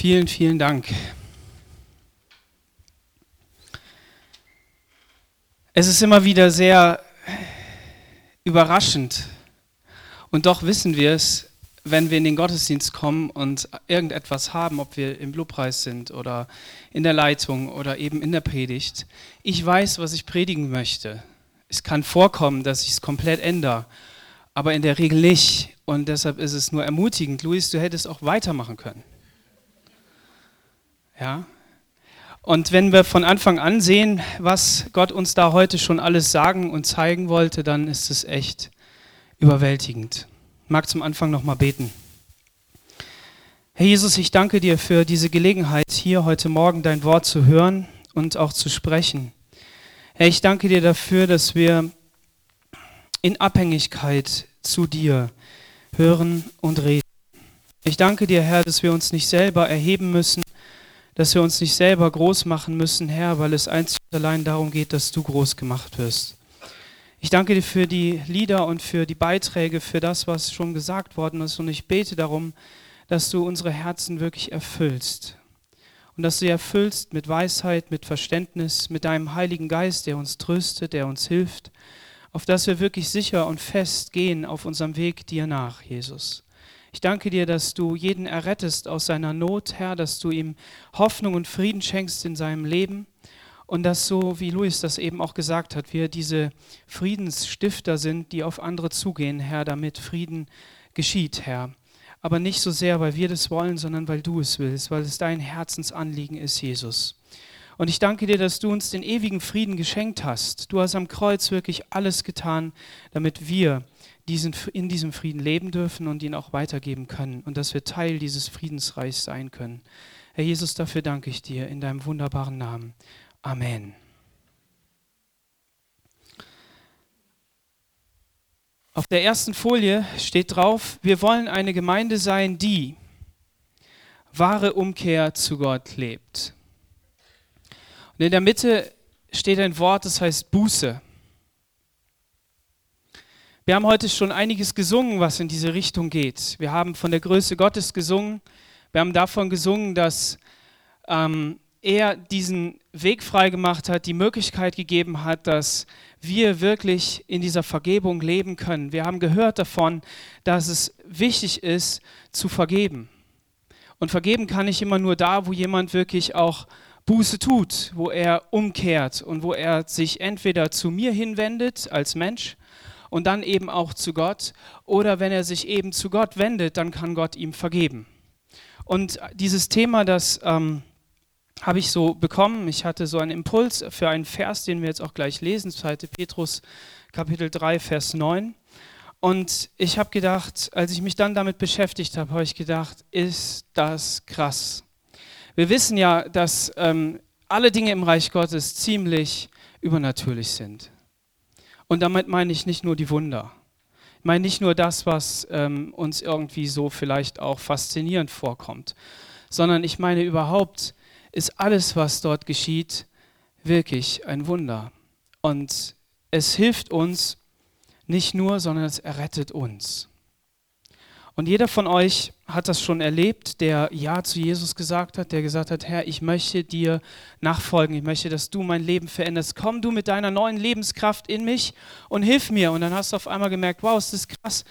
Vielen, vielen Dank. Es ist immer wieder sehr überraschend und doch wissen wir es, wenn wir in den Gottesdienst kommen und irgendetwas haben, ob wir im Lobpreis sind oder in der Leitung oder eben in der Predigt. Ich weiß, was ich predigen möchte. Es kann vorkommen, dass ich es komplett ändere, aber in der Regel nicht. Und deshalb ist es nur ermutigend. Luis, du hättest auch weitermachen können. Ja? Und wenn wir von Anfang an sehen, was Gott uns da heute schon alles sagen und zeigen wollte, dann ist es echt überwältigend. Ich mag zum Anfang nochmal beten. Herr Jesus, ich danke dir für diese Gelegenheit, hier heute Morgen dein Wort zu hören und auch zu sprechen. Herr, ich danke dir dafür, dass wir in Abhängigkeit zu dir hören und reden. Ich danke dir, Herr, dass wir uns nicht selber erheben müssen, dass wir uns nicht selber groß machen müssen, Herr, weil es einzig und allein darum geht, dass du groß gemacht wirst. Ich danke dir für die Lieder und für die Beiträge, für das, was schon gesagt worden ist. Und ich bete darum, dass du unsere Herzen wirklich erfüllst. Und dass du sie erfüllst mit Weisheit, mit Verständnis, mit deinem Heiligen Geist, der uns tröstet, der uns hilft, auf dass wir wirklich sicher und fest gehen auf unserem Weg dir nach, Jesus. Ich danke dir, dass du jeden errettest aus seiner Not, Herr, dass du ihm Hoffnung und Frieden schenkst in seinem Leben und dass so, wie Luis das eben auch gesagt hat, wir diese Friedensstifter sind, die auf andere zugehen, Herr, damit Frieden geschieht, Herr. Aber nicht so sehr, weil wir das wollen, sondern weil du es willst, weil es dein Herzensanliegen ist, Jesus. Und ich danke dir, dass du uns den ewigen Frieden geschenkt hast. Du hast am Kreuz wirklich alles getan, damit wir diesen, in diesem Frieden leben dürfen und ihn auch weitergeben können und dass wir Teil dieses Friedensreichs sein können. Herr Jesus, dafür danke ich dir in deinem wunderbaren Namen. Amen. Auf der ersten Folie steht drauf, wir wollen eine Gemeinde sein, die wahre Umkehr zu Gott lebt. Und in der Mitte steht ein Wort, das heißt Buße. Wir haben heute schon einiges gesungen, was in diese Richtung geht. Wir haben von der Größe Gottes gesungen. Wir haben davon gesungen, dass ähm, er diesen Weg frei gemacht hat, die Möglichkeit gegeben hat, dass wir wirklich in dieser Vergebung leben können. Wir haben gehört davon, dass es wichtig ist, zu vergeben. Und vergeben kann ich immer nur da, wo jemand wirklich auch Buße tut, wo er umkehrt und wo er sich entweder zu mir hinwendet als Mensch und dann eben auch zu Gott. Oder wenn er sich eben zu Gott wendet, dann kann Gott ihm vergeben. Und dieses Thema, das ähm, habe ich so bekommen. Ich hatte so einen Impuls für einen Vers, den wir jetzt auch gleich lesen, 2. Petrus Kapitel 3, Vers 9. Und ich habe gedacht, als ich mich dann damit beschäftigt habe, habe ich gedacht, ist das krass. Wir wissen ja, dass ähm, alle Dinge im Reich Gottes ziemlich übernatürlich sind. Und damit meine ich nicht nur die Wunder. Ich meine nicht nur das, was ähm, uns irgendwie so vielleicht auch faszinierend vorkommt, sondern ich meine überhaupt ist alles, was dort geschieht, wirklich ein Wunder. Und es hilft uns nicht nur, sondern es errettet uns. Und jeder von euch hat das schon erlebt, der Ja zu Jesus gesagt hat, der gesagt hat, Herr, ich möchte dir nachfolgen, ich möchte, dass du mein Leben veränderst. Komm du mit deiner neuen Lebenskraft in mich und hilf mir. Und dann hast du auf einmal gemerkt, wow, ist das krass.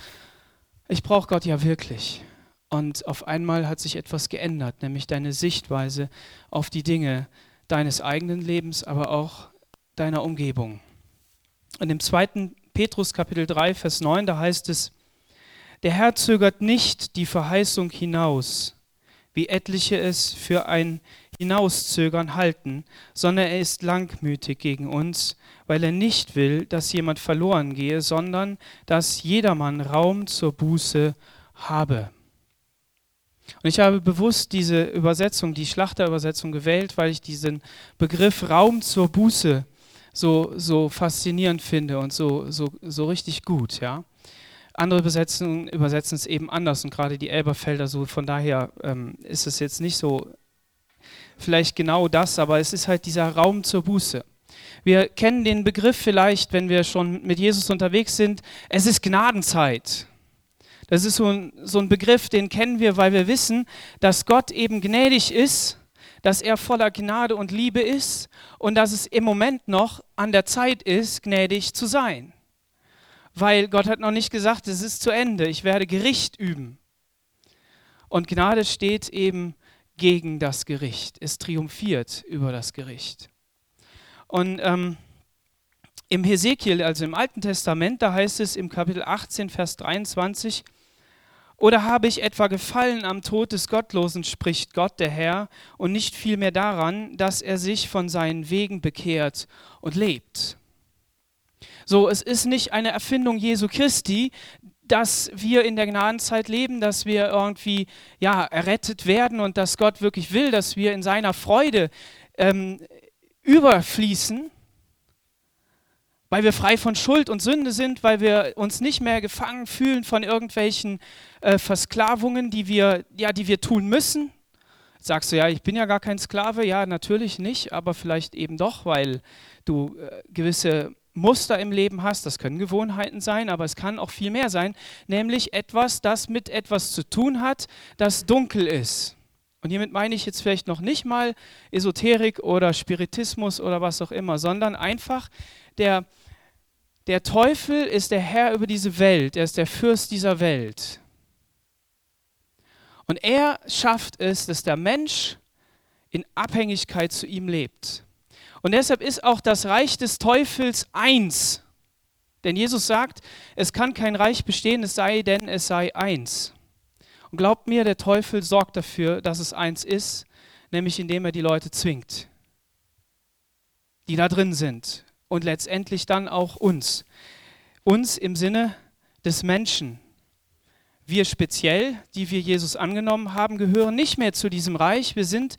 Ich brauche Gott ja wirklich. Und auf einmal hat sich etwas geändert, nämlich deine Sichtweise auf die Dinge deines eigenen Lebens, aber auch deiner Umgebung. Und im zweiten Petrus Kapitel 3, Vers 9, da heißt es, der Herr zögert nicht die Verheißung hinaus, wie etliche es für ein Hinauszögern halten, sondern er ist langmütig gegen uns, weil er nicht will, dass jemand verloren gehe, sondern dass jedermann Raum zur Buße habe. Und ich habe bewusst diese Übersetzung, die Schlachterübersetzung gewählt, weil ich diesen Begriff Raum zur Buße so, so faszinierend finde und so, so, so richtig gut, ja. Andere Übersetzungen übersetzen es eben anders und gerade die Elberfelder so. Von daher ähm, ist es jetzt nicht so vielleicht genau das, aber es ist halt dieser Raum zur Buße. Wir kennen den Begriff vielleicht, wenn wir schon mit Jesus unterwegs sind. Es ist Gnadenzeit. Das ist so ein, so ein Begriff, den kennen wir, weil wir wissen, dass Gott eben gnädig ist, dass er voller Gnade und Liebe ist und dass es im Moment noch an der Zeit ist, gnädig zu sein. Weil Gott hat noch nicht gesagt, es ist zu Ende, ich werde Gericht üben. Und Gnade steht eben gegen das Gericht. Es triumphiert über das Gericht. Und ähm, im Hesekiel, also im Alten Testament, da heißt es im Kapitel 18, Vers 23, oder habe ich etwa gefallen am Tod des Gottlosen, spricht Gott der Herr, und nicht vielmehr daran, dass er sich von seinen Wegen bekehrt und lebt. So, es ist nicht eine Erfindung Jesu Christi, dass wir in der Gnadenzeit leben, dass wir irgendwie ja, errettet werden und dass Gott wirklich will, dass wir in seiner Freude ähm, überfließen, weil wir frei von Schuld und Sünde sind, weil wir uns nicht mehr gefangen fühlen von irgendwelchen äh, Versklavungen, die wir, ja, die wir tun müssen. Sagst du, ja, ich bin ja gar kein Sklave. Ja, natürlich nicht, aber vielleicht eben doch, weil du äh, gewisse Muster im Leben hast. Das können Gewohnheiten sein, aber es kann auch viel mehr sein, nämlich etwas, das mit etwas zu tun hat, das dunkel ist. Und hiermit meine ich jetzt vielleicht noch nicht mal Esoterik oder Spiritismus oder was auch immer, sondern einfach der, der Teufel ist der Herr über diese Welt, er ist der Fürst dieser Welt. Und er schafft es, dass der Mensch in Abhängigkeit zu ihm lebt. Und deshalb ist auch das Reich des Teufels eins. Denn Jesus sagt, es kann kein Reich bestehen, es sei denn, es sei eins. Und glaubt mir, der Teufel sorgt dafür, dass es eins ist, nämlich indem er die Leute zwingt, die da drin sind. Und letztendlich dann auch uns. Uns im Sinne des Menschen. Wir speziell, die wir Jesus angenommen haben, gehören nicht mehr zu diesem Reich. Wir sind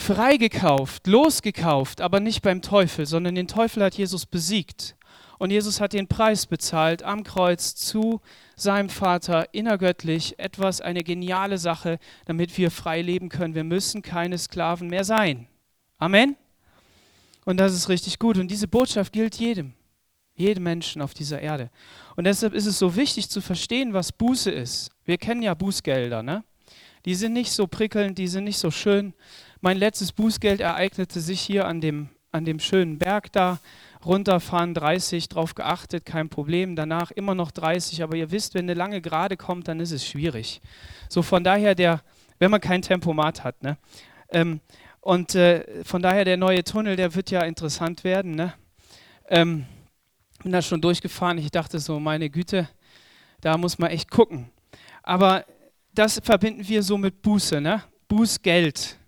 freigekauft, losgekauft, aber nicht beim Teufel, sondern den Teufel hat Jesus besiegt. Und Jesus hat den Preis bezahlt am Kreuz zu seinem Vater innergöttlich. Etwas, eine geniale Sache, damit wir frei leben können. Wir müssen keine Sklaven mehr sein. Amen. Und das ist richtig gut. Und diese Botschaft gilt jedem, jedem Menschen auf dieser Erde. Und deshalb ist es so wichtig zu verstehen, was Buße ist. Wir kennen ja Bußgelder, ne? Die sind nicht so prickelnd, die sind nicht so schön. Mein letztes Bußgeld ereignete sich hier an dem, an dem schönen Berg da runterfahren 30, drauf geachtet, kein Problem. Danach immer noch 30, aber ihr wisst, wenn eine lange Gerade kommt, dann ist es schwierig. So von daher der, wenn man kein Tempomat hat, ne? Ähm, und äh, von daher der neue Tunnel, der wird ja interessant werden, ne? Ähm, bin da schon durchgefahren. Ich dachte so, meine Güte, da muss man echt gucken. Aber das verbinden wir so mit Buße, ne? Bußgeld.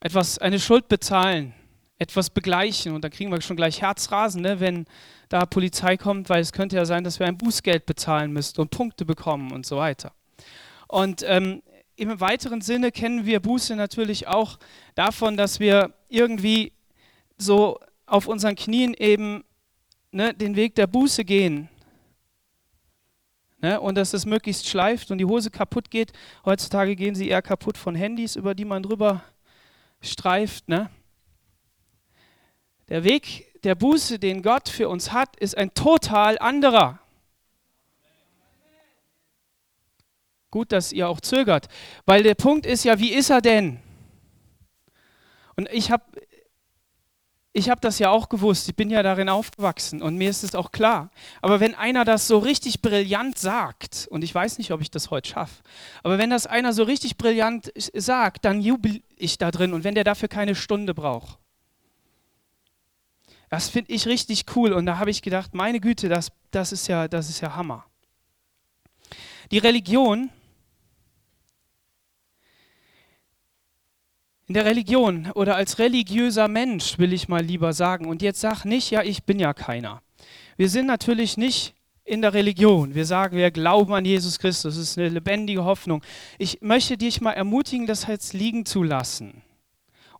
Etwas, eine Schuld bezahlen etwas begleichen. Und da kriegen wir schon gleich Herzrasen, ne, wenn da Polizei kommt, weil es könnte ja sein, dass wir ein Bußgeld bezahlen müssten und Punkte bekommen und so weiter. Und ähm, im weiteren Sinne kennen wir Buße natürlich auch davon, dass wir irgendwie so auf unseren Knien eben ne, den Weg der Buße gehen. Ne, und dass es möglichst schleift und die Hose kaputt geht. Heutzutage gehen sie eher kaputt von Handys, über die man drüber streift. Ne? Der Weg der Buße, den Gott für uns hat, ist ein total anderer. Gut, dass ihr auch zögert, weil der Punkt ist ja, wie ist er denn? Und ich habe ich hab das ja auch gewusst, ich bin ja darin aufgewachsen und mir ist es auch klar. Aber wenn einer das so richtig brillant sagt, und ich weiß nicht, ob ich das heute schaffe, aber wenn das einer so richtig brillant sagt, dann jubel ich da drin und wenn der dafür keine Stunde braucht. Das finde ich richtig cool und da habe ich gedacht, meine Güte, das, das, ist ja, das ist ja Hammer. Die Religion, in der Religion oder als religiöser Mensch will ich mal lieber sagen, und jetzt sag nicht, ja, ich bin ja keiner. Wir sind natürlich nicht in der Religion. Wir sagen, wir glauben an Jesus Christus. Das ist eine lebendige Hoffnung. Ich möchte dich mal ermutigen, das jetzt liegen zu lassen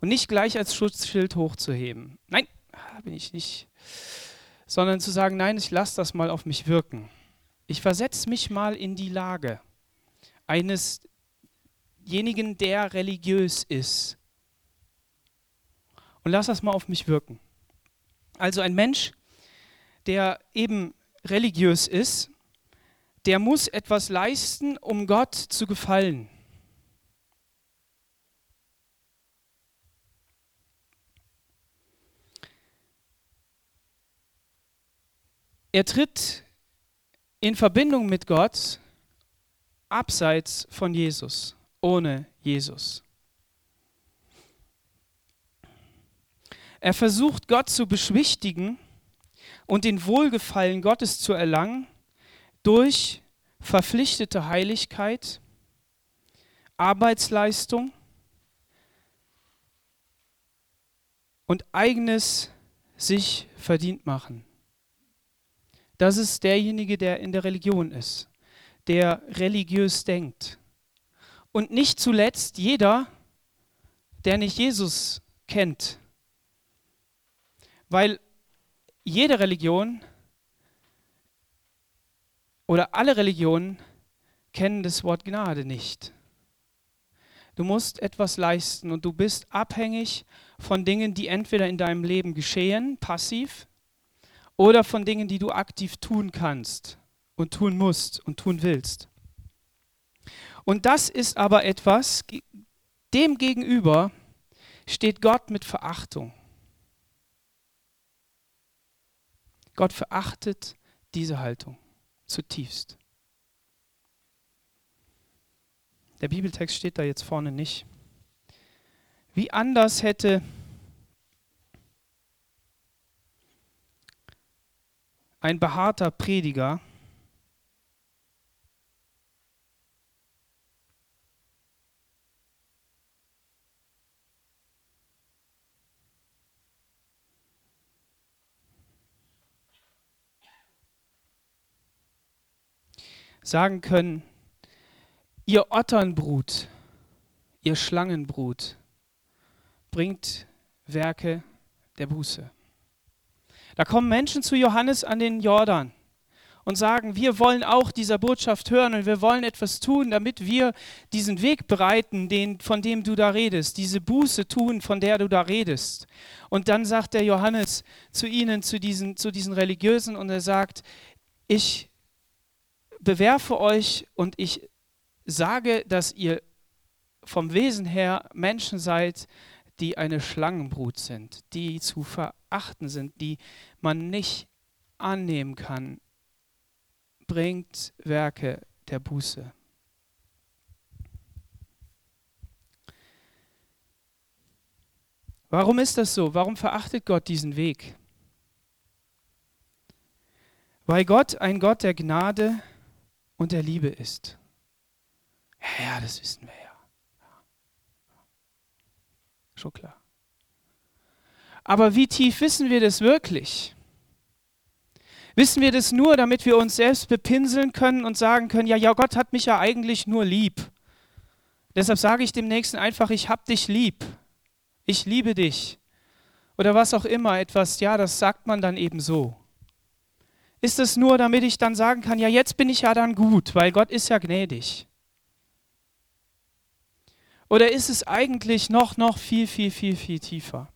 und nicht gleich als Schutzschild hochzuheben. Nein, bin ich nicht. Sondern zu sagen, nein, ich lasse das mal auf mich wirken. Ich versetze mich mal in die Lage einesjenigen, der religiös ist. Und lass das mal auf mich wirken. Also ein Mensch, der eben religiös ist, der muss etwas leisten, um Gott zu gefallen. Er tritt in Verbindung mit Gott abseits von Jesus, ohne Jesus. Er versucht Gott zu beschwichtigen und den Wohlgefallen Gottes zu erlangen durch verpflichtete Heiligkeit, Arbeitsleistung und eigenes sich verdient machen. Das ist derjenige, der in der Religion ist, der religiös denkt. Und nicht zuletzt jeder, der nicht Jesus kennt. Weil jede Religion oder alle Religionen kennen das Wort Gnade nicht. Du musst etwas leisten und du bist abhängig von Dingen, die entweder in deinem Leben geschehen, passiv, oder von Dingen, die du aktiv tun kannst und tun musst und tun willst. Und das ist aber etwas, dem gegenüber steht Gott mit Verachtung. Gott verachtet diese Haltung zutiefst. Der Bibeltext steht da jetzt vorne nicht. Wie anders hätte ein behaarter Prediger, sagen können, ihr Otternbrut, ihr Schlangenbrut, bringt Werke der Buße. Da kommen Menschen zu Johannes an den Jordan und sagen, wir wollen auch dieser Botschaft hören und wir wollen etwas tun, damit wir diesen Weg bereiten, den, von dem du da redest, diese Buße tun, von der du da redest. Und dann sagt der Johannes zu ihnen, zu diesen, zu diesen Religiösen, und er sagt, ich bewerfe euch und ich sage, dass ihr vom Wesen her Menschen seid, die eine Schlangenbrut sind, die zu verachten sind, die man nicht annehmen kann, bringt Werke der Buße. Warum ist das so? Warum verachtet Gott diesen Weg? Weil Gott ein Gott der Gnade und der Liebe ist. Ja, das wissen wir ja. Schon klar. Aber wie tief wissen wir das wirklich? Wissen wir das nur, damit wir uns selbst bepinseln können und sagen können, ja, ja, Gott hat mich ja eigentlich nur lieb. Deshalb sage ich dem Nächsten einfach, ich hab dich lieb. Ich liebe dich. Oder was auch immer, etwas, ja, das sagt man dann eben so. Ist es nur, damit ich dann sagen kann, ja, jetzt bin ich ja dann gut, weil Gott ist ja gnädig? Oder ist es eigentlich noch, noch viel, viel, viel, viel tiefer?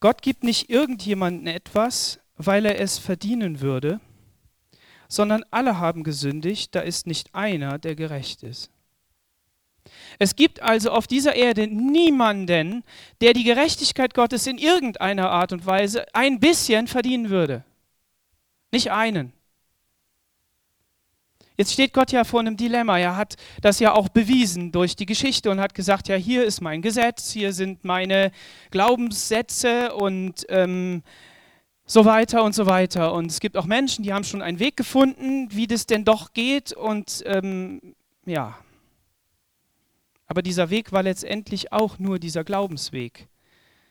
Gott gibt nicht irgendjemandem etwas, weil er es verdienen würde, sondern alle haben gesündigt, da ist nicht einer, der gerecht ist. Es gibt also auf dieser Erde niemanden, der die Gerechtigkeit Gottes in irgendeiner Art und Weise ein bisschen verdienen würde. Nicht einen. Jetzt steht Gott ja vor einem Dilemma. Er hat das ja auch bewiesen durch die Geschichte und hat gesagt, ja, hier ist mein Gesetz, hier sind meine Glaubenssätze und ähm, so weiter und so weiter. Und es gibt auch Menschen, die haben schon einen Weg gefunden, wie das denn doch geht. Und ähm, ja, aber dieser Weg war letztendlich auch nur dieser Glaubensweg.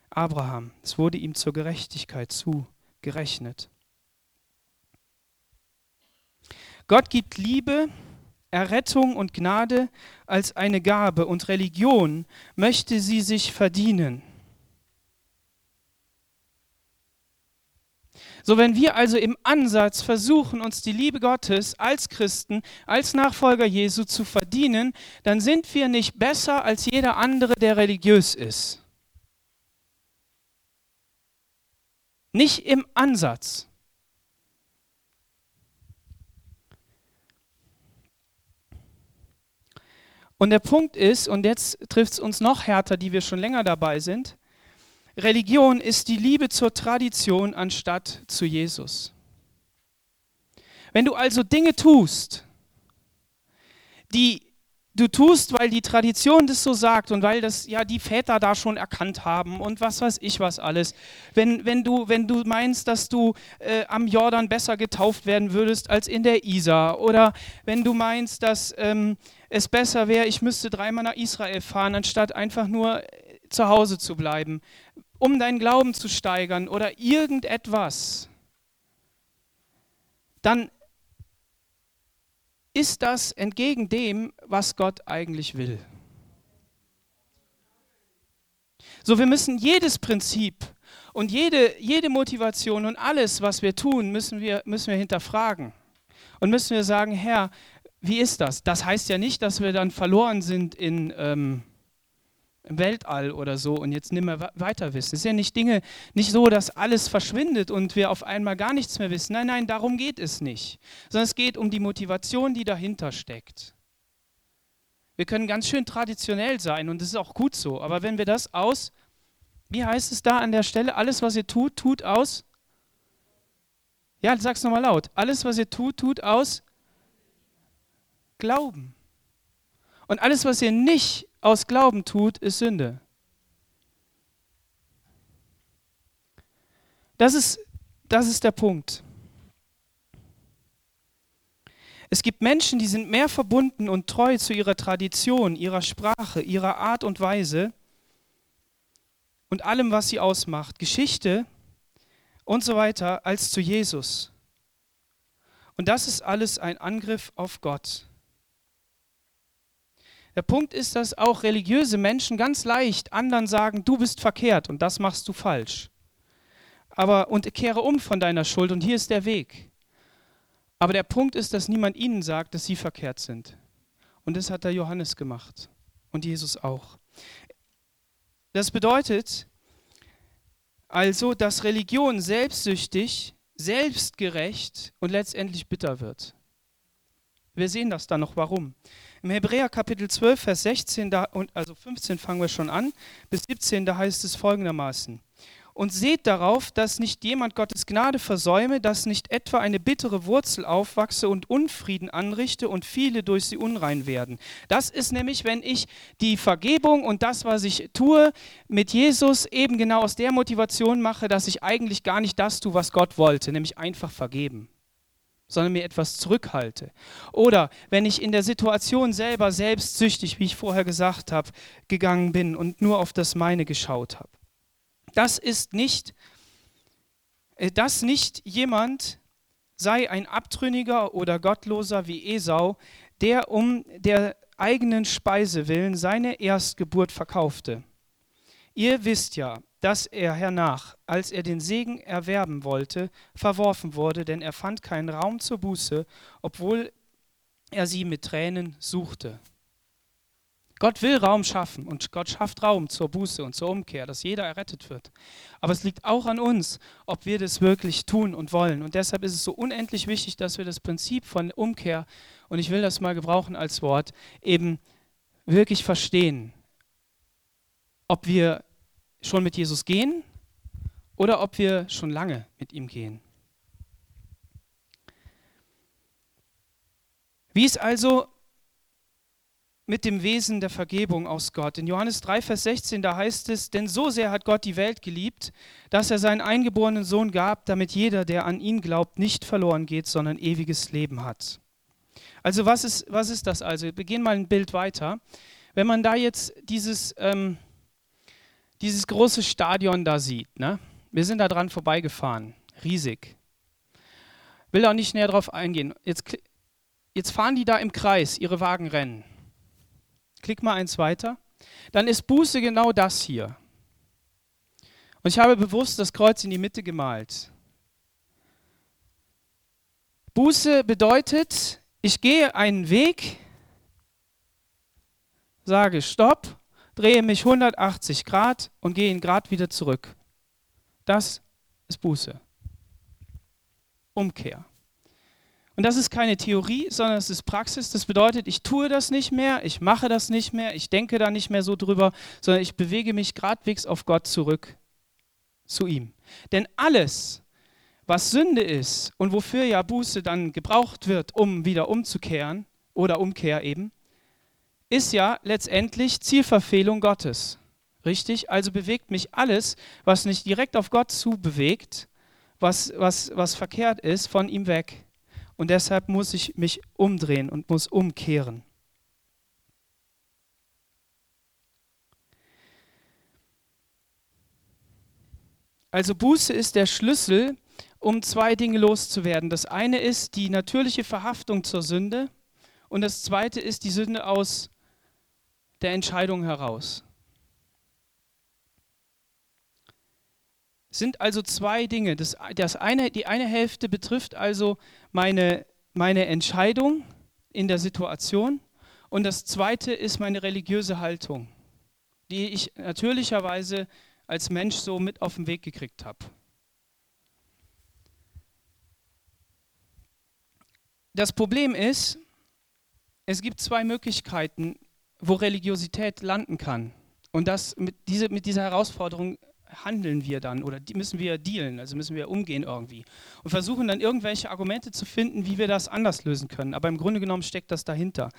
Abraham, es wurde ihm zur Gerechtigkeit zugerechnet. Gott gibt Liebe, Errettung und Gnade als eine Gabe und Religion möchte sie sich verdienen. So, wenn wir also im Ansatz versuchen, uns die Liebe Gottes als Christen, als Nachfolger Jesu zu verdienen, dann sind wir nicht besser als jeder andere, der religiös ist. Nicht im Ansatz. Und der Punkt ist, und jetzt trifft es uns noch härter, die wir schon länger dabei sind, Religion ist die Liebe zur Tradition anstatt zu Jesus. Wenn du also Dinge tust, die du tust, weil die Tradition das so sagt und weil das ja die Väter da schon erkannt haben und was weiß ich was alles. Wenn, wenn, du, wenn du meinst, dass du äh, am Jordan besser getauft werden würdest als in der Isar oder wenn du meinst, dass ähm, es besser wäre, ich müsste dreimal nach Israel fahren, anstatt einfach nur äh, zu Hause zu bleiben, um deinen Glauben zu steigern oder irgendetwas, dann ist das entgegen dem, was Gott eigentlich will. So, wir müssen jedes Prinzip und jede, jede Motivation und alles, was wir tun, müssen wir, müssen wir hinterfragen. Und müssen wir sagen, Herr, wie ist das? Das heißt ja nicht, dass wir dann verloren sind in, ähm, im Weltall oder so und jetzt nicht mehr weiter wissen. Es ist ja nicht Dinge, nicht so, dass alles verschwindet und wir auf einmal gar nichts mehr wissen. Nein, nein, darum geht es nicht. Sondern es geht um die Motivation, die dahinter steckt. Wir können ganz schön traditionell sein und das ist auch gut so. Aber wenn wir das aus, wie heißt es da an der Stelle, alles, was ihr tut, tut aus. Ja, sag's nochmal laut. Alles, was ihr tut, tut aus Glauben. Und alles, was ihr nicht aus Glauben tut, ist Sünde. Das ist, das ist der Punkt. Es gibt Menschen, die sind mehr verbunden und treu zu ihrer Tradition, ihrer Sprache, ihrer Art und Weise und allem, was sie ausmacht, Geschichte und so weiter, als zu Jesus. Und das ist alles ein Angriff auf Gott. Der Punkt ist, dass auch religiöse Menschen ganz leicht anderen sagen, du bist verkehrt und das machst du falsch. Aber und kehre um von deiner Schuld und hier ist der Weg. Aber der Punkt ist, dass niemand ihnen sagt, dass sie verkehrt sind. Und das hat der Johannes gemacht und Jesus auch. Das bedeutet also, dass Religion selbstsüchtig, selbstgerecht und letztendlich bitter wird. Wir sehen das dann noch, warum. Im Hebräer Kapitel 12, Vers 16, da, und, also 15 fangen wir schon an, bis 17, da heißt es folgendermaßen. Und seht darauf, dass nicht jemand Gottes Gnade versäume, dass nicht etwa eine bittere Wurzel aufwachse und Unfrieden anrichte und viele durch sie unrein werden. Das ist nämlich, wenn ich die Vergebung und das, was ich tue, mit Jesus eben genau aus der Motivation mache, dass ich eigentlich gar nicht das tue, was Gott wollte, nämlich einfach vergeben sondern mir etwas zurückhalte. Oder wenn ich in der Situation selber selbstsüchtig, wie ich vorher gesagt habe, gegangen bin und nur auf das meine geschaut habe. Das ist nicht, äh, dass nicht jemand sei ein Abtrünniger oder Gottloser wie Esau, der um der eigenen Speise willen seine Erstgeburt verkaufte. Ihr wisst ja, dass er hernach, als er den Segen erwerben wollte, verworfen wurde, denn er fand keinen Raum zur Buße, obwohl er sie mit Tränen suchte. Gott will Raum schaffen und Gott schafft Raum zur Buße und zur Umkehr, dass jeder errettet wird. Aber es liegt auch an uns, ob wir das wirklich tun und wollen. Und deshalb ist es so unendlich wichtig, dass wir das Prinzip von Umkehr, und ich will das mal gebrauchen als Wort, eben wirklich verstehen. Ob wir schon mit Jesus gehen oder ob wir schon lange mit ihm gehen. Wie ist also mit dem Wesen der Vergebung aus Gott? In Johannes 3, Vers 16, da heißt es, denn so sehr hat Gott die Welt geliebt, dass er seinen eingeborenen Sohn gab, damit jeder, der an ihn glaubt, nicht verloren geht, sondern ewiges Leben hat. Also was ist, was ist das also? Wir gehen mal ein Bild weiter. Wenn man da jetzt dieses... Ähm, dieses große Stadion da sieht. Ne? Wir sind da dran vorbeigefahren. Riesig. Will auch nicht näher drauf eingehen. Jetzt, jetzt fahren die da im Kreis, ihre Wagen rennen. Klick mal eins weiter. Dann ist Buße genau das hier. Und ich habe bewusst das Kreuz in die Mitte gemalt. Buße bedeutet, ich gehe einen Weg, sage Stopp, drehe mich 180 Grad und gehe ihn Grad wieder zurück. Das ist Buße. Umkehr. Und das ist keine Theorie, sondern es ist Praxis. Das bedeutet, ich tue das nicht mehr, ich mache das nicht mehr, ich denke da nicht mehr so drüber, sondern ich bewege mich gradwegs auf Gott zurück, zu ihm. Denn alles, was Sünde ist und wofür ja Buße dann gebraucht wird, um wieder umzukehren oder Umkehr eben, ist ja letztendlich Zielverfehlung Gottes. Richtig? Also bewegt mich alles, was nicht direkt auf Gott zubewegt, was, was, was verkehrt ist, von ihm weg. Und deshalb muss ich mich umdrehen und muss umkehren. Also Buße ist der Schlüssel, um zwei Dinge loszuwerden. Das eine ist die natürliche Verhaftung zur Sünde und das zweite ist die Sünde aus der Entscheidung heraus. sind also zwei Dinge. Das, das eine, die eine Hälfte betrifft also meine, meine Entscheidung in der Situation und das zweite ist meine religiöse Haltung, die ich natürlicherweise als Mensch so mit auf den Weg gekriegt habe. Das Problem ist, es gibt zwei Möglichkeiten, wo Religiosität landen kann. Und das, mit, diese, mit dieser Herausforderung handeln wir dann oder müssen wir dealen, also müssen wir umgehen irgendwie und versuchen dann irgendwelche Argumente zu finden, wie wir das anders lösen können. Aber im Grunde genommen steckt das dahinter,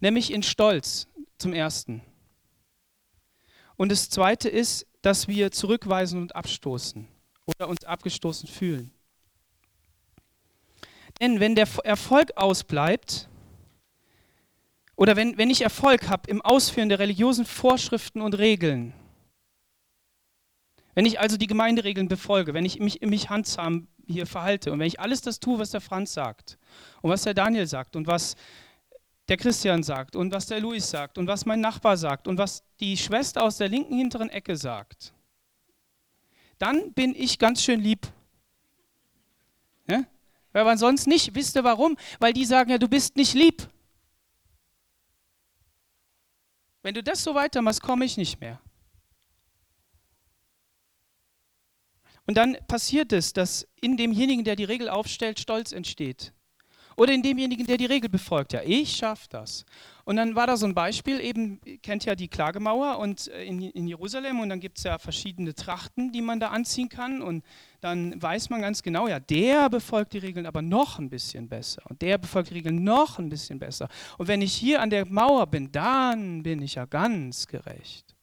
nämlich in Stolz zum Ersten. Und das Zweite ist, dass wir zurückweisen und abstoßen oder uns abgestoßen fühlen. Denn wenn der Erfolg ausbleibt, oder wenn, wenn ich Erfolg habe im Ausführen der religiösen Vorschriften und Regeln, wenn ich also die Gemeinderegeln befolge, wenn ich mich, mich handsam hier verhalte und wenn ich alles das tue, was der Franz sagt und was der Daniel sagt und was der Christian sagt und was der Luis sagt und was mein Nachbar sagt und was die Schwester aus der linken hinteren Ecke sagt, dann bin ich ganz schön lieb. Ja? Weil man sonst nicht, wisst ihr warum? Weil die sagen ja, du bist nicht lieb. Wenn du das so weitermachst, komme ich nicht mehr. Und dann passiert es, dass in demjenigen, der die Regel aufstellt, Stolz entsteht. Oder in demjenigen, der die Regel befolgt. Ja, ich schaffe das. Und dann war da so ein Beispiel, eben kennt ja die Klagemauer und äh, in, in Jerusalem und dann gibt es ja verschiedene Trachten, die man da anziehen kann und dann weiß man ganz genau, ja, der befolgt die Regeln aber noch ein bisschen besser und der befolgt die Regeln noch ein bisschen besser. Und wenn ich hier an der Mauer bin, dann bin ich ja ganz gerecht.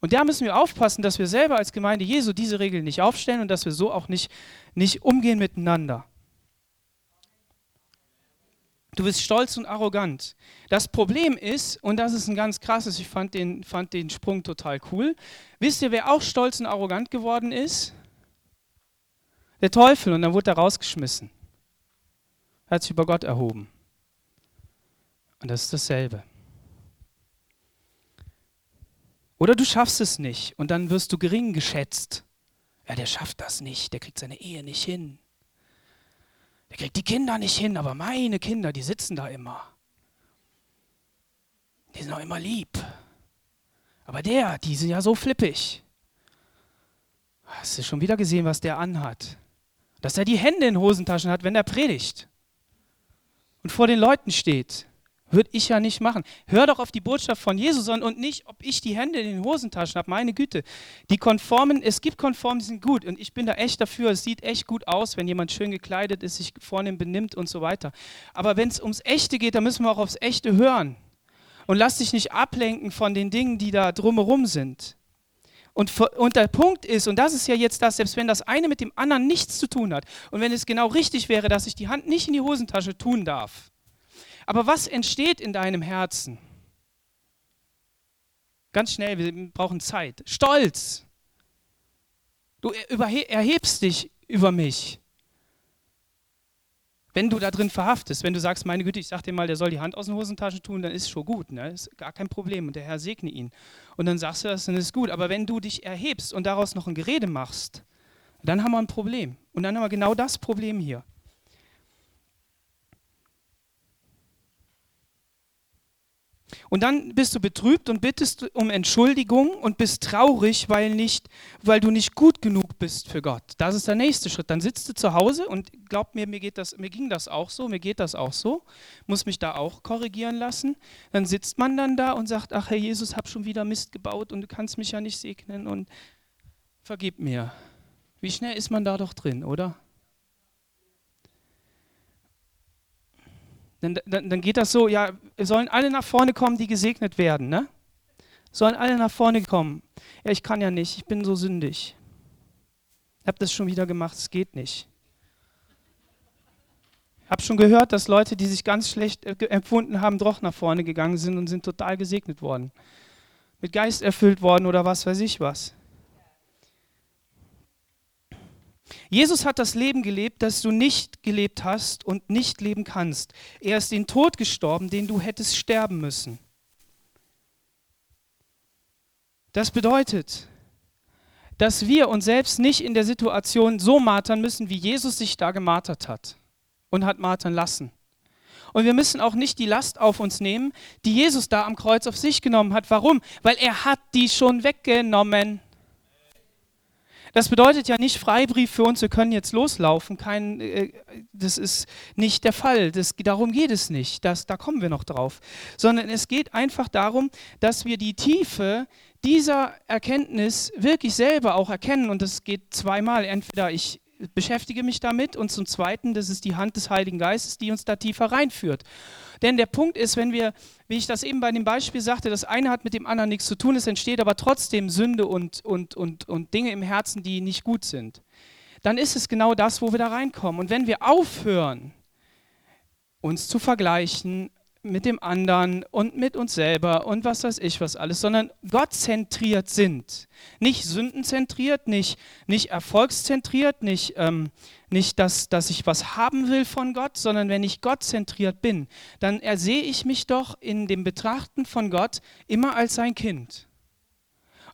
Und da müssen wir aufpassen, dass wir selber als Gemeinde Jesu diese Regeln nicht aufstellen und dass wir so auch nicht, nicht umgehen miteinander. Du bist stolz und arrogant. Das Problem ist, und das ist ein ganz krasses, ich fand den, fand den Sprung total cool. Wisst ihr, wer auch stolz und arrogant geworden ist? Der Teufel, und dann wurde er rausgeschmissen. Er hat sich über Gott erhoben. Und das ist dasselbe. Oder du schaffst es nicht und dann wirst du gering geschätzt. Ja, der schafft das nicht, der kriegt seine Ehe nicht hin. Der kriegt die Kinder nicht hin, aber meine Kinder, die sitzen da immer. Die sind auch immer lieb. Aber der, die sind ja so flippig. Hast du schon wieder gesehen, was der anhat? Dass er die Hände in Hosentaschen hat, wenn er predigt und vor den Leuten steht. Würde ich ja nicht machen. Hör doch auf die Botschaft von Jesus und nicht, ob ich die Hände in den Hosentaschen habe. Meine Güte. Die Konformen, es gibt Konformen, die sind gut. Und ich bin da echt dafür. Es sieht echt gut aus, wenn jemand schön gekleidet ist, sich vornehm benimmt und so weiter. Aber wenn es ums Echte geht, dann müssen wir auch aufs Echte hören. Und lass dich nicht ablenken von den Dingen, die da drumherum sind. Und, und der Punkt ist, und das ist ja jetzt das, selbst wenn das eine mit dem anderen nichts zu tun hat und wenn es genau richtig wäre, dass ich die Hand nicht in die Hosentasche tun darf, aber was entsteht in deinem Herzen? Ganz schnell, wir brauchen Zeit. Stolz. Du erhebst dich über mich. Wenn du da drin verhaftest, wenn du sagst, meine Güte, ich sag dir mal, der soll die Hand aus den Hosentaschen tun, dann ist schon gut, ne? ist gar kein Problem und der Herr segne ihn. Und dann sagst du das, dann ist gut. Aber wenn du dich erhebst und daraus noch ein Gerede machst, dann haben wir ein Problem. Und dann haben wir genau das Problem hier. Und dann bist du betrübt und bittest um Entschuldigung und bist traurig, weil, nicht, weil du nicht gut genug bist für Gott. Das ist der nächste Schritt. Dann sitzt du zu Hause und glaub mir, mir, geht das, mir ging das auch so, mir geht das auch so, muss mich da auch korrigieren lassen. Dann sitzt man dann da und sagt, ach Herr Jesus, hab schon wieder Mist gebaut und du kannst mich ja nicht segnen und vergib mir. Wie schnell ist man da doch drin, oder? Dann, dann, dann geht das so, ja, sollen alle nach vorne kommen, die gesegnet werden, ne? Sollen alle nach vorne kommen. Ja, ich kann ja nicht, ich bin so sündig. Ich habe das schon wieder gemacht, es geht nicht. Ich habe schon gehört, dass Leute, die sich ganz schlecht äh, empfunden haben, doch nach vorne gegangen sind und sind total gesegnet worden. Mit Geist erfüllt worden oder was weiß ich was. Jesus hat das Leben gelebt, das du nicht gelebt hast und nicht leben kannst. Er ist den Tod gestorben, den du hättest sterben müssen. Das bedeutet, dass wir uns selbst nicht in der Situation so martern müssen, wie Jesus sich da gemartert hat und hat martern lassen. Und wir müssen auch nicht die Last auf uns nehmen, die Jesus da am Kreuz auf sich genommen hat. Warum? Weil er hat die schon weggenommen. Das bedeutet ja nicht Freibrief für uns, wir können jetzt loslaufen. Kein, äh, das ist nicht der Fall. Das, darum geht es nicht. Das, da kommen wir noch drauf. Sondern es geht einfach darum, dass wir die Tiefe dieser Erkenntnis wirklich selber auch erkennen. Und das geht zweimal. Entweder ich beschäftige mich damit und zum Zweiten, das ist die Hand des Heiligen Geistes, die uns da tiefer reinführt. Denn der Punkt ist, wenn wir, wie ich das eben bei dem Beispiel sagte, das eine hat mit dem anderen nichts zu tun, es entsteht aber trotzdem Sünde und, und, und, und Dinge im Herzen, die nicht gut sind, dann ist es genau das, wo wir da reinkommen. Und wenn wir aufhören, uns zu vergleichen, mit dem anderen und mit uns selber und was weiß ich was alles, sondern gottzentriert sind. Nicht sündenzentriert, nicht, nicht erfolgszentriert, nicht, ähm, nicht dass, dass ich was haben will von Gott, sondern wenn ich gottzentriert bin, dann ersehe ich mich doch in dem Betrachten von Gott immer als sein Kind.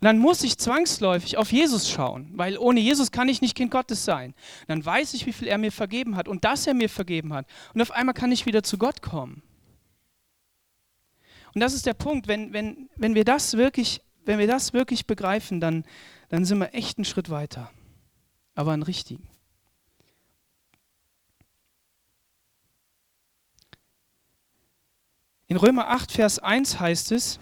Und dann muss ich zwangsläufig auf Jesus schauen, weil ohne Jesus kann ich nicht Kind Gottes sein. dann weiß ich, wie viel er mir vergeben hat und dass er mir vergeben hat. Und auf einmal kann ich wieder zu Gott kommen. Und das ist der Punkt, wenn, wenn, wenn, wir, das wirklich, wenn wir das wirklich begreifen, dann, dann sind wir echt einen Schritt weiter. Aber einen richtigen. In Römer 8, Vers 1 heißt es,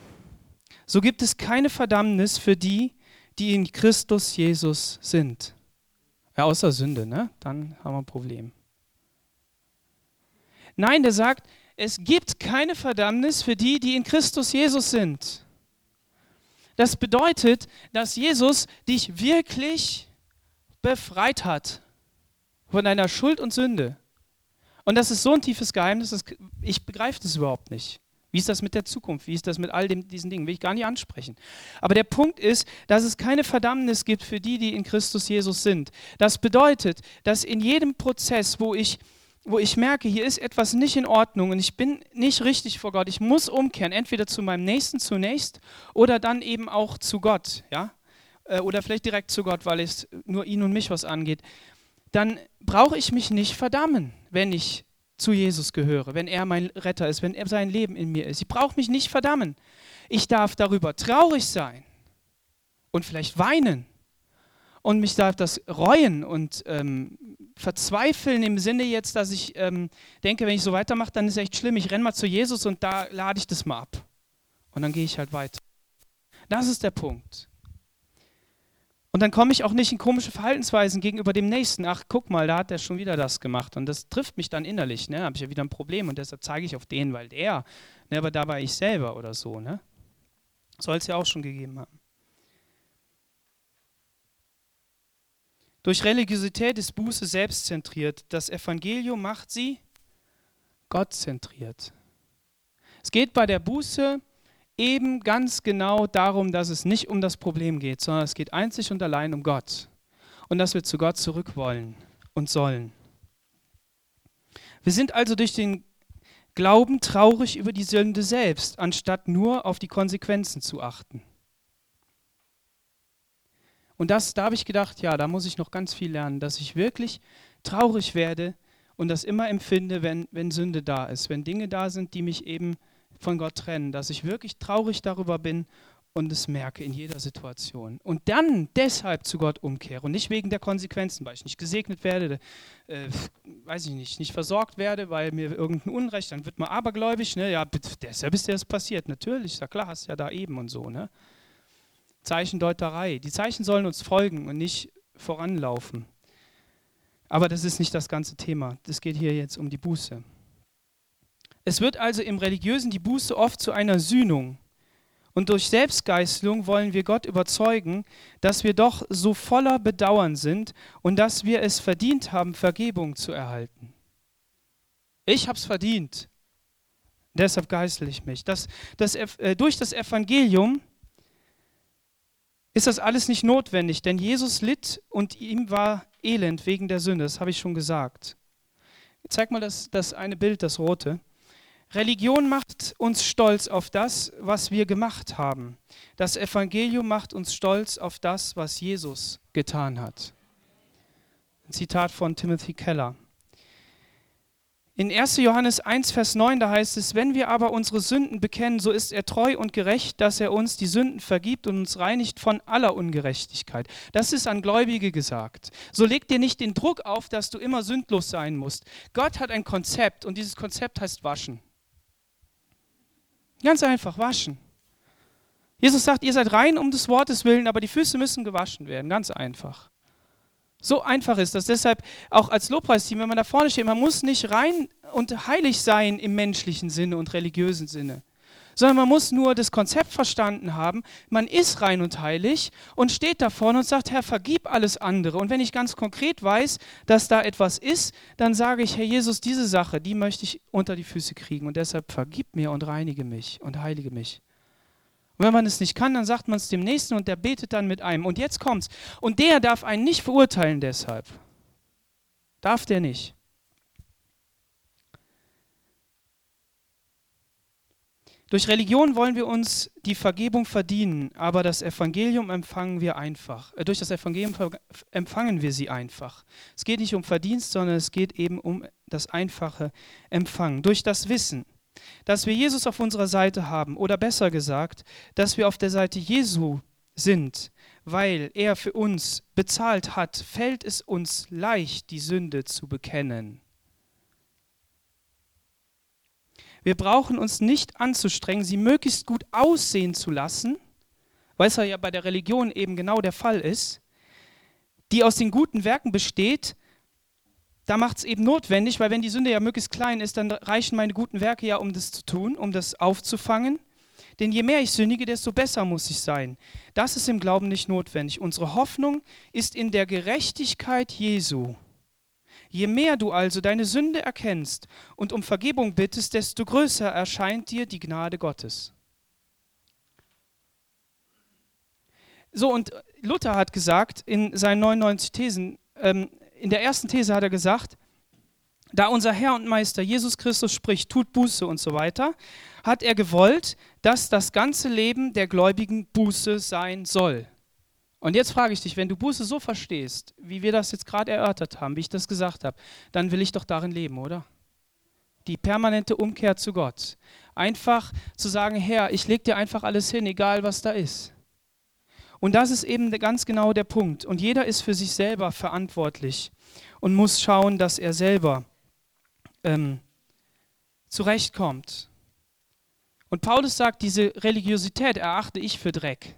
so gibt es keine Verdammnis für die, die in Christus Jesus sind. Ja, außer Sünde, ne? Dann haben wir ein Problem. Nein, der sagt, es gibt keine Verdammnis für die, die in Christus Jesus sind. Das bedeutet, dass Jesus dich wirklich befreit hat von deiner Schuld und Sünde. Und das ist so ein tiefes Geheimnis, dass ich begreife das überhaupt nicht. Wie ist das mit der Zukunft? Wie ist das mit all dem, diesen Dingen? Will ich gar nicht ansprechen. Aber der Punkt ist, dass es keine Verdammnis gibt für die, die in Christus Jesus sind. Das bedeutet, dass in jedem Prozess, wo ich wo ich merke, hier ist etwas nicht in Ordnung und ich bin nicht richtig vor Gott, ich muss umkehren, entweder zu meinem Nächsten zunächst oder dann eben auch zu Gott, ja, äh, oder vielleicht direkt zu Gott, weil es nur ihn und mich was angeht, dann brauche ich mich nicht verdammen, wenn ich zu Jesus gehöre, wenn er mein Retter ist, wenn er sein Leben in mir ist. Ich brauche mich nicht verdammen. Ich darf darüber traurig sein und vielleicht weinen und mich darf das reuen und ähm, verzweifeln im Sinne jetzt, dass ich ähm, denke, wenn ich so weitermache, dann ist es echt schlimm. Ich renne mal zu Jesus und da lade ich das mal ab. Und dann gehe ich halt weiter. Das ist der Punkt. Und dann komme ich auch nicht in komische Verhaltensweisen gegenüber dem Nächsten. Ach, guck mal, da hat er schon wieder das gemacht. Und das trifft mich dann innerlich. Ne? Da habe ich ja wieder ein Problem und deshalb zeige ich auf den, weil der, ne, aber da war ich selber oder so. Ne? Soll es ja auch schon gegeben haben. Durch Religiosität ist Buße selbstzentriert. Das Evangelium macht sie gottzentriert. Es geht bei der Buße eben ganz genau darum, dass es nicht um das Problem geht, sondern es geht einzig und allein um Gott. Und dass wir zu Gott zurück wollen und sollen. Wir sind also durch den Glauben traurig über die Sünde selbst, anstatt nur auf die Konsequenzen zu achten. Und das, da habe ich gedacht, ja, da muss ich noch ganz viel lernen, dass ich wirklich traurig werde und das immer empfinde, wenn, wenn Sünde da ist, wenn Dinge da sind, die mich eben von Gott trennen, dass ich wirklich traurig darüber bin und es merke in jeder Situation. Und dann deshalb zu Gott umkehre und nicht wegen der Konsequenzen, weil ich nicht gesegnet werde, äh, weiß ich nicht, nicht versorgt werde, weil mir irgendein Unrecht, dann wird man abergläubig, ne? ja, deshalb ist das passiert, natürlich, ja klar, hast ja da eben und so. Ne? Zeichendeuterei, die Zeichen sollen uns folgen und nicht voranlaufen. Aber das ist nicht das ganze Thema, das geht hier jetzt um die Buße. Es wird also im Religiösen die Buße oft zu einer Sühnung und durch Selbstgeißelung wollen wir Gott überzeugen, dass wir doch so voller Bedauern sind und dass wir es verdient haben, Vergebung zu erhalten. Ich habe es verdient. Deshalb geißel ich mich. Das, das, äh, durch das Evangelium ist das alles nicht notwendig, denn Jesus litt und ihm war Elend wegen der Sünde. Das habe ich schon gesagt. Zeig mal das, das eine Bild, das rote. Religion macht uns stolz auf das, was wir gemacht haben. Das Evangelium macht uns stolz auf das, was Jesus getan hat. Ein Zitat von Timothy Keller. In 1. Johannes 1, Vers 9, da heißt es, wenn wir aber unsere Sünden bekennen, so ist er treu und gerecht, dass er uns die Sünden vergibt und uns reinigt von aller Ungerechtigkeit. Das ist an Gläubige gesagt. So leg dir nicht den Druck auf, dass du immer sündlos sein musst. Gott hat ein Konzept und dieses Konzept heißt Waschen. Ganz einfach, waschen. Jesus sagt, ihr seid rein um des Wortes willen, aber die Füße müssen gewaschen werden. Ganz einfach. So einfach ist das. Deshalb auch als Lobpreisteam, wenn man da vorne steht, man muss nicht rein und heilig sein im menschlichen Sinne und religiösen Sinne sondern man muss nur das Konzept verstanden haben, man ist rein und heilig und steht da vorne und sagt, Herr, vergib alles andere. Und wenn ich ganz konkret weiß, dass da etwas ist, dann sage ich, Herr Jesus, diese Sache, die möchte ich unter die Füße kriegen und deshalb vergib mir und reinige mich und heilige mich. Und wenn man es nicht kann, dann sagt man es dem Nächsten und der betet dann mit einem. Und jetzt kommt's. Und der darf einen nicht verurteilen deshalb. Darf der nicht. Durch Religion wollen wir uns die Vergebung verdienen, aber das Evangelium empfangen wir einfach. Äh, durch das Evangelium empfangen wir sie einfach. Es geht nicht um Verdienst, sondern es geht eben um das einfache Empfangen. Durch das Wissen, dass wir Jesus auf unserer Seite haben, oder besser gesagt, dass wir auf der Seite Jesu sind, weil er für uns bezahlt hat, fällt es uns leicht, die Sünde zu bekennen. Wir brauchen uns nicht anzustrengen, sie möglichst gut aussehen zu lassen, weil es ja bei der Religion eben genau der Fall ist, die aus den guten Werken besteht, da macht es eben notwendig, weil wenn die Sünde ja möglichst klein ist, dann reichen meine guten Werke ja, um das zu tun, um das aufzufangen. Denn je mehr ich sündige, desto besser muss ich sein. Das ist im Glauben nicht notwendig. Unsere Hoffnung ist in der Gerechtigkeit Jesu. Je mehr du also deine Sünde erkennst und um Vergebung bittest, desto größer erscheint dir die Gnade Gottes. So, und Luther hat gesagt in seinen 99 Thesen, ähm, in der ersten These hat er gesagt, da unser Herr und Meister Jesus Christus spricht, tut Buße und so weiter, hat er gewollt, dass das ganze Leben der Gläubigen Buße sein soll. Und jetzt frage ich dich, wenn du Buße so verstehst, wie wir das jetzt gerade erörtert haben, wie ich das gesagt habe, dann will ich doch darin leben, oder? Die permanente Umkehr zu Gott. Einfach zu sagen, Herr, ich lege dir einfach alles hin, egal was da ist. Und das ist eben ganz genau der Punkt. Und jeder ist für sich selber verantwortlich und muss schauen, dass er selber ähm, zurechtkommt. Und Paulus sagt, diese Religiosität erachte ich für Dreck.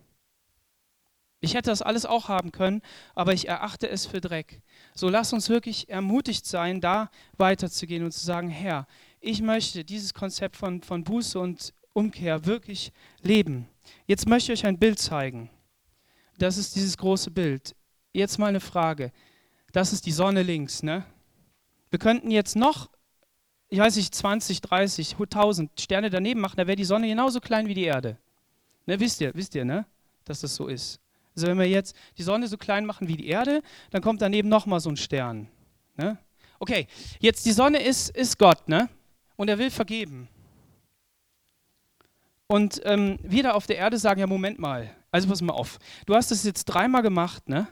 Ich hätte das alles auch haben können, aber ich erachte es für Dreck. So lass uns wirklich ermutigt sein, da weiterzugehen und zu sagen, Herr, ich möchte dieses Konzept von, von Buße und Umkehr wirklich leben. Jetzt möchte ich euch ein Bild zeigen. Das ist dieses große Bild. Jetzt mal eine Frage. Das ist die Sonne links, ne? Wir könnten jetzt noch, ich weiß nicht, 20, 30, 1000 Sterne daneben machen, da wäre die Sonne genauso klein wie die Erde. Ne, wisst ihr, wisst ihr, ne? Dass das so ist. Also wenn wir jetzt die Sonne so klein machen wie die Erde, dann kommt daneben nochmal so ein Stern. Ne? Okay, jetzt die Sonne ist, ist Gott, ne? Und er will vergeben. Und ähm, wir da auf der Erde sagen, ja, Moment mal, also pass mal auf. Du hast es jetzt dreimal gemacht, ne?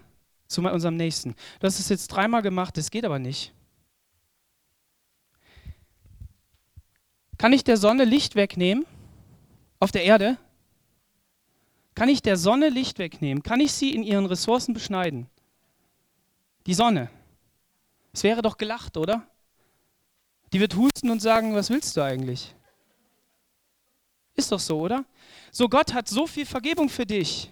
Zu unserem Nächsten. Du hast es jetzt dreimal gemacht, das geht aber nicht. Kann ich der Sonne Licht wegnehmen? auf der Erde? Kann ich der Sonne Licht wegnehmen? Kann ich sie in ihren Ressourcen beschneiden? Die Sonne. Es wäre doch gelacht, oder? Die wird husten und sagen, was willst du eigentlich? Ist doch so, oder? So, Gott hat so viel Vergebung für dich.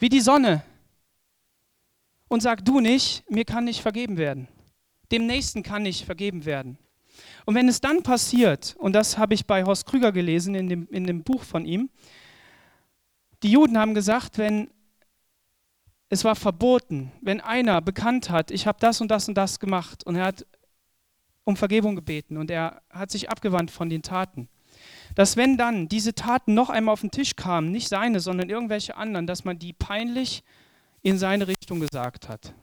Wie die Sonne. Und sagt du nicht, mir kann nicht vergeben werden. Dem Nächsten kann nicht vergeben werden. Und wenn es dann passiert, und das habe ich bei Horst Krüger gelesen in dem, in dem Buch von ihm, die Juden haben gesagt, wenn es war verboten, wenn einer bekannt hat, ich habe das und das und das gemacht und er hat um Vergebung gebeten und er hat sich abgewandt von den Taten, dass wenn dann diese Taten noch einmal auf den Tisch kamen, nicht seine, sondern irgendwelche anderen, dass man die peinlich in seine Richtung gesagt hat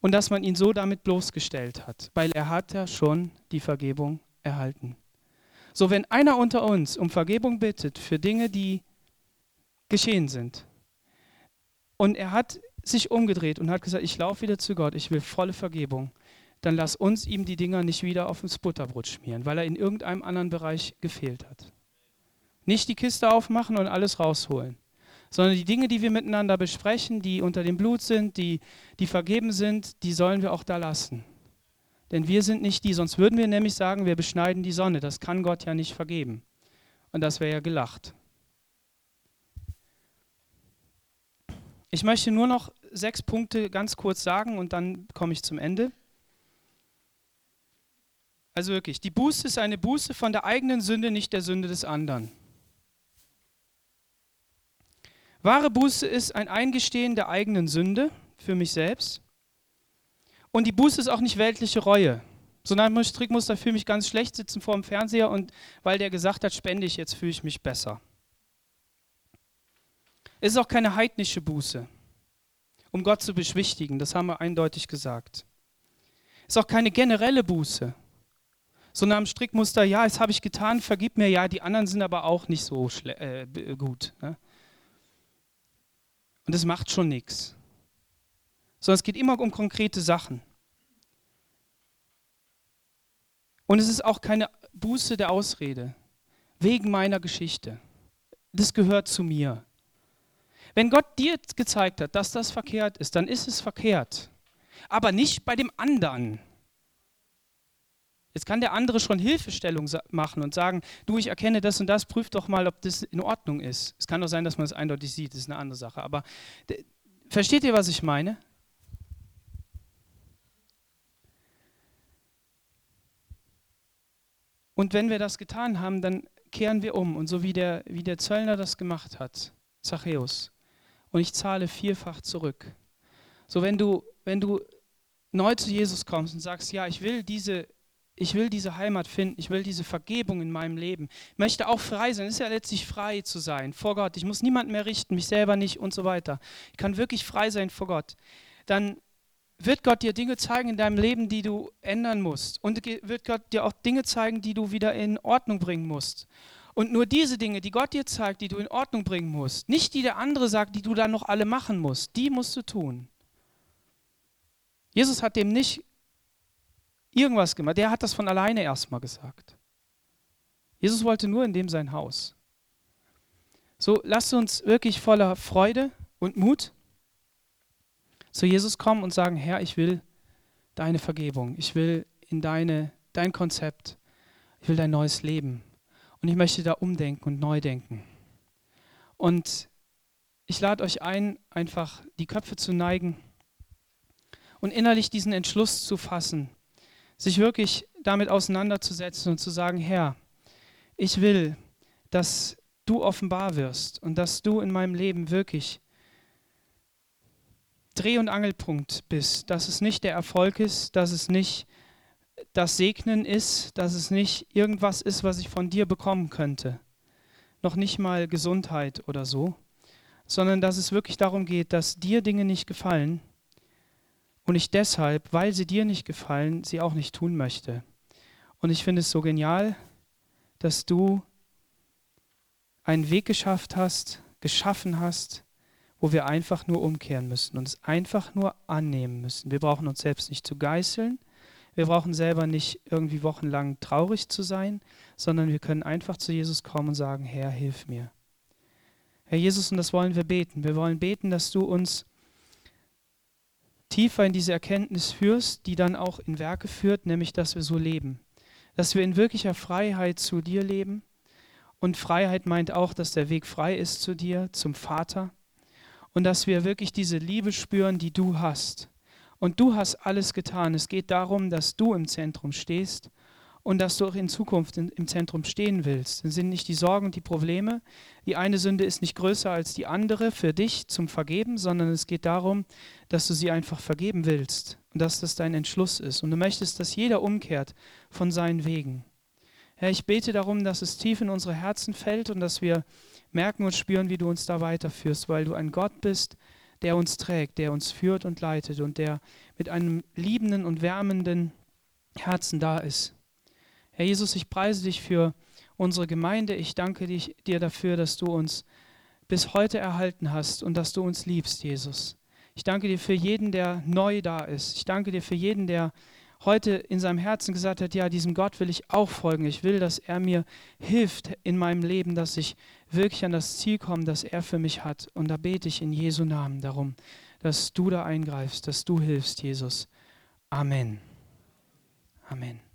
und dass man ihn so damit bloßgestellt hat, weil er hat ja schon die Vergebung erhalten. So, wenn einer unter uns um Vergebung bittet für Dinge, die geschehen sind, und er hat sich umgedreht und hat gesagt, ich laufe wieder zu Gott, ich will volle Vergebung, dann lass uns ihm die Dinger nicht wieder auf ins Butterbrot schmieren, weil er in irgendeinem anderen Bereich gefehlt hat. Nicht die Kiste aufmachen und alles rausholen, sondern die Dinge, die wir miteinander besprechen, die unter dem Blut sind, die, die vergeben sind, die sollen wir auch da lassen. Denn wir sind nicht die, sonst würden wir nämlich sagen, wir beschneiden die Sonne. Das kann Gott ja nicht vergeben. Und das wäre ja gelacht. Ich möchte nur noch sechs Punkte ganz kurz sagen und dann komme ich zum Ende. Also wirklich, die Buße ist eine Buße von der eigenen Sünde, nicht der Sünde des anderen. Wahre Buße ist ein Eingestehen der eigenen Sünde für mich selbst. Und die Buße ist auch nicht weltliche Reue. So ein Strick muss da fühle mich ganz schlecht sitzen vor dem Fernseher und weil der gesagt hat, spende ich, jetzt fühle ich mich besser. Es ist auch keine heidnische Buße, um Gott zu beschwichtigen, das haben wir eindeutig gesagt. Es ist auch keine generelle Buße, so nach dem Strickmuster, ja, das habe ich getan, vergib mir, ja, die anderen sind aber auch nicht so äh, gut. Ne? Und es macht schon nichts. Sondern es geht immer um konkrete Sachen. Und es ist auch keine Buße der Ausrede, wegen meiner Geschichte. Das gehört zu mir. Wenn Gott dir gezeigt hat, dass das verkehrt ist, dann ist es verkehrt. Aber nicht bei dem anderen. Jetzt kann der andere schon Hilfestellung machen und sagen, du, ich erkenne das und das, prüf doch mal, ob das in Ordnung ist. Es kann doch sein, dass man es eindeutig sieht, das ist eine andere Sache. Aber versteht ihr, was ich meine? Und wenn wir das getan haben, dann kehren wir um. Und so wie der, wie der Zöllner das gemacht hat, Zachäus, und ich zahle vierfach zurück. So, wenn du, wenn du neu zu Jesus kommst und sagst, ja, ich will diese, ich will diese Heimat finden, ich will diese Vergebung in meinem Leben, ich möchte auch frei sein, es ist ja letztlich frei zu sein vor Gott. Ich muss niemanden mehr richten, mich selber nicht und so weiter. Ich kann wirklich frei sein vor Gott. Dann wird Gott dir Dinge zeigen in deinem Leben, die du ändern musst. Und wird Gott dir auch Dinge zeigen, die du wieder in Ordnung bringen musst. Und nur diese Dinge, die Gott dir zeigt, die du in Ordnung bringen musst, nicht die der andere sagt, die du dann noch alle machen musst, die musst du tun. Jesus hat dem nicht irgendwas gemacht, der hat das von alleine erstmal gesagt. Jesus wollte nur in dem sein Haus. So, lasst uns wirklich voller Freude und Mut zu Jesus kommen und sagen, Herr, ich will deine Vergebung, ich will in deine, dein Konzept, ich will dein neues Leben. Und ich möchte da umdenken und neu denken. Und ich lade euch ein, einfach die Köpfe zu neigen und innerlich diesen Entschluss zu fassen, sich wirklich damit auseinanderzusetzen und zu sagen, Herr, ich will, dass du offenbar wirst und dass du in meinem Leben wirklich Dreh- und Angelpunkt bist, dass es nicht der Erfolg ist, dass es nicht das Segnen ist, dass es nicht irgendwas ist, was ich von dir bekommen könnte. Noch nicht mal Gesundheit oder so, sondern dass es wirklich darum geht, dass dir Dinge nicht gefallen und ich deshalb, weil sie dir nicht gefallen, sie auch nicht tun möchte. Und ich finde es so genial, dass du einen Weg geschafft hast, geschaffen hast, wo wir einfach nur umkehren müssen und es einfach nur annehmen müssen. Wir brauchen uns selbst nicht zu geißeln, Wir brauchen selber nicht irgendwie wochenlang traurig zu sein, sondern wir können einfach zu Jesus kommen und sagen, Herr, hilf mir. Herr Jesus, und das wollen wir beten. Wir wollen beten, dass du uns tiefer in diese Erkenntnis führst, die dann auch in Werke führt, nämlich dass wir so leben. Dass wir in wirklicher Freiheit zu dir leben. Und Freiheit meint auch, dass der Weg frei ist zu dir, zum Vater. Und dass wir wirklich diese Liebe spüren, die du hast. Und du hast alles getan. Es geht darum, dass du im Zentrum stehst und dass du auch in Zukunft in, im Zentrum stehen willst. Es sind nicht die Sorgen und die Probleme. Die eine Sünde ist nicht größer als die andere für dich zum Vergeben, sondern es geht darum, dass du sie einfach vergeben willst und dass das dein Entschluss ist. Und du möchtest, dass jeder umkehrt von seinen Wegen. Herr, ich bete darum, dass es tief in unsere Herzen fällt und dass wir merken und spüren, wie du uns da weiterführst, weil du ein Gott bist, der uns trägt, der uns führt und leitet und der mit einem liebenden und wärmenden Herzen da ist. Herr Jesus, ich preise dich für unsere Gemeinde. Ich danke dich, dir dafür, dass du uns bis heute erhalten hast und dass du uns liebst, Jesus. Ich danke dir für jeden, der neu da ist. Ich danke dir für jeden, der heute in seinem Herzen gesagt hat, ja, diesem Gott will ich auch folgen. Ich will, dass er mir hilft in meinem Leben, dass ich wirklich an das Ziel komme, das er für mich hat. Und da bete ich in Jesu Namen darum, dass du da eingreifst, dass du hilfst, Jesus. Amen. Amen.